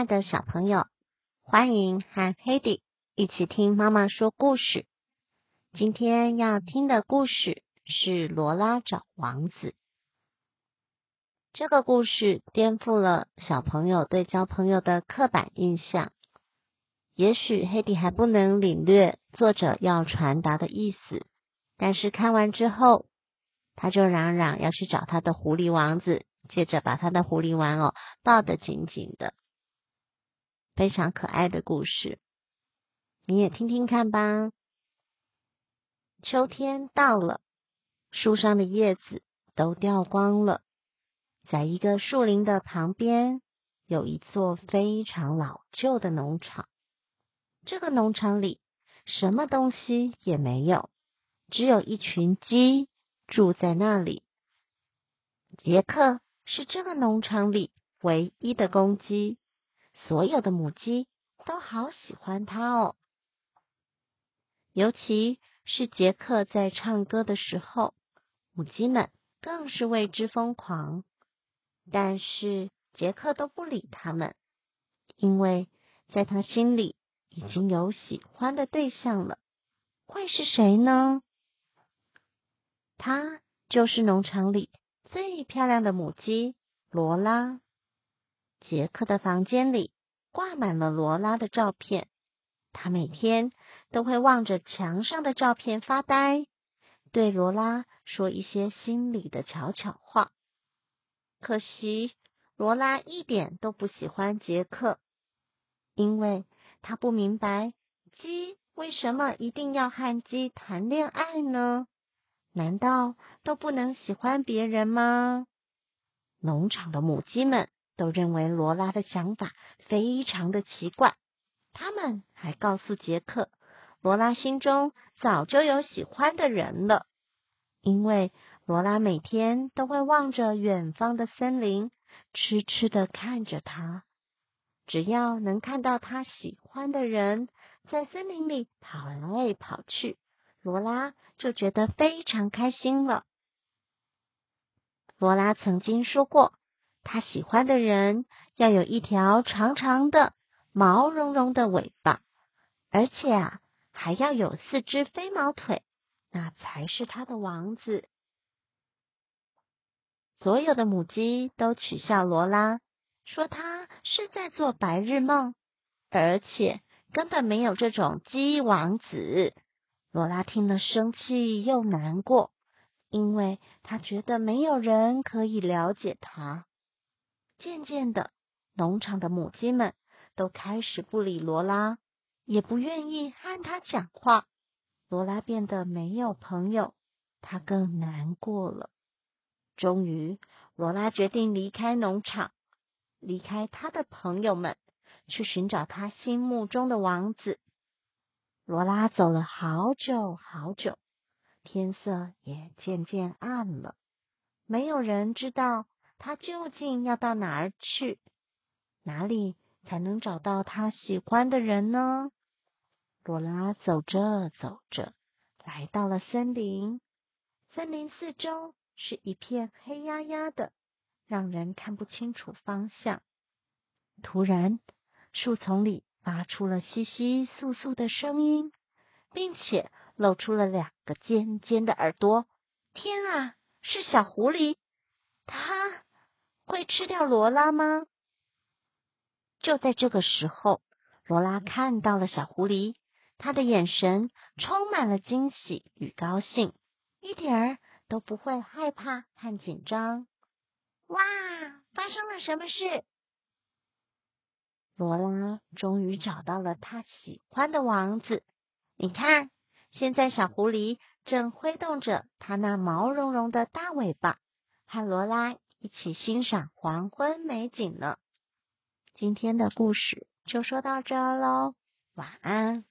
爱的小朋友，欢迎和 Hedy 一起听妈妈说故事。今天要听的故事是罗拉找王子。这个故事颠覆了小朋友对交朋友的刻板印象。也许 Hedy 还不能领略作者要传达的意思，但是看完之后，他就嚷嚷要去找他的狐狸王子。接着把他的狐狸玩偶抱得紧紧的，非常可爱的故事，你也听听看吧。秋天到了，树上的叶子都掉光了，在一个树林的旁边，有一座非常老旧的农场。这个农场里什么东西也没有，只有一群鸡住在那里。杰克。是这个农场里唯一的公鸡，所有的母鸡都好喜欢它哦。尤其是杰克在唱歌的时候，母鸡们更是为之疯狂。但是杰克都不理他们，因为在他心里已经有喜欢的对象了。会是谁呢？他就是农场里。最漂亮的母鸡罗拉，杰克的房间里挂满了罗拉的照片。他每天都会望着墙上的照片发呆，对罗拉说一些心里的悄悄话。可惜罗拉一点都不喜欢杰克，因为他不明白鸡为什么一定要和鸡谈恋爱呢？难道都不能喜欢别人吗？农场的母鸡们都认为罗拉的想法非常的奇怪。他们还告诉杰克，罗拉心中早就有喜欢的人了，因为罗拉每天都会望着远方的森林，痴痴的看着他。只要能看到他喜欢的人在森林里跑来跑去。罗拉就觉得非常开心了。罗拉曾经说过，他喜欢的人要有一条长长的、毛茸茸的尾巴，而且啊，还要有四只飞毛腿，那才是他的王子。所有的母鸡都取笑罗拉，说她是在做白日梦，而且根本没有这种鸡王子。罗拉听了，生气又难过，因为她觉得没有人可以了解她。渐渐的，农场的母鸡们都开始不理罗拉，也不愿意和她讲话。罗拉变得没有朋友，她更难过了。终于，罗拉决定离开农场，离开她的朋友们，去寻找她心目中的王子。罗拉走了好久好久，天色也渐渐暗了。没有人知道他究竟要到哪儿去，哪里才能找到他喜欢的人呢？罗拉走着走着，来到了森林。森林四周是一片黑压压的，让人看不清楚方向。突然，树丛里。发出了窸窸窣窣的声音，并且露出了两个尖尖的耳朵。天啊，是小狐狸！它会吃掉罗拉吗？就在这个时候，罗拉看到了小狐狸，他的眼神充满了惊喜与高兴，一点儿都不会害怕和紧张。哇，发生了什么事？罗拉终于找到了他喜欢的王子。你看，现在小狐狸正挥动着它那毛茸茸的大尾巴，和罗拉一起欣赏黄昏美景呢。今天的故事就说到这喽，晚安。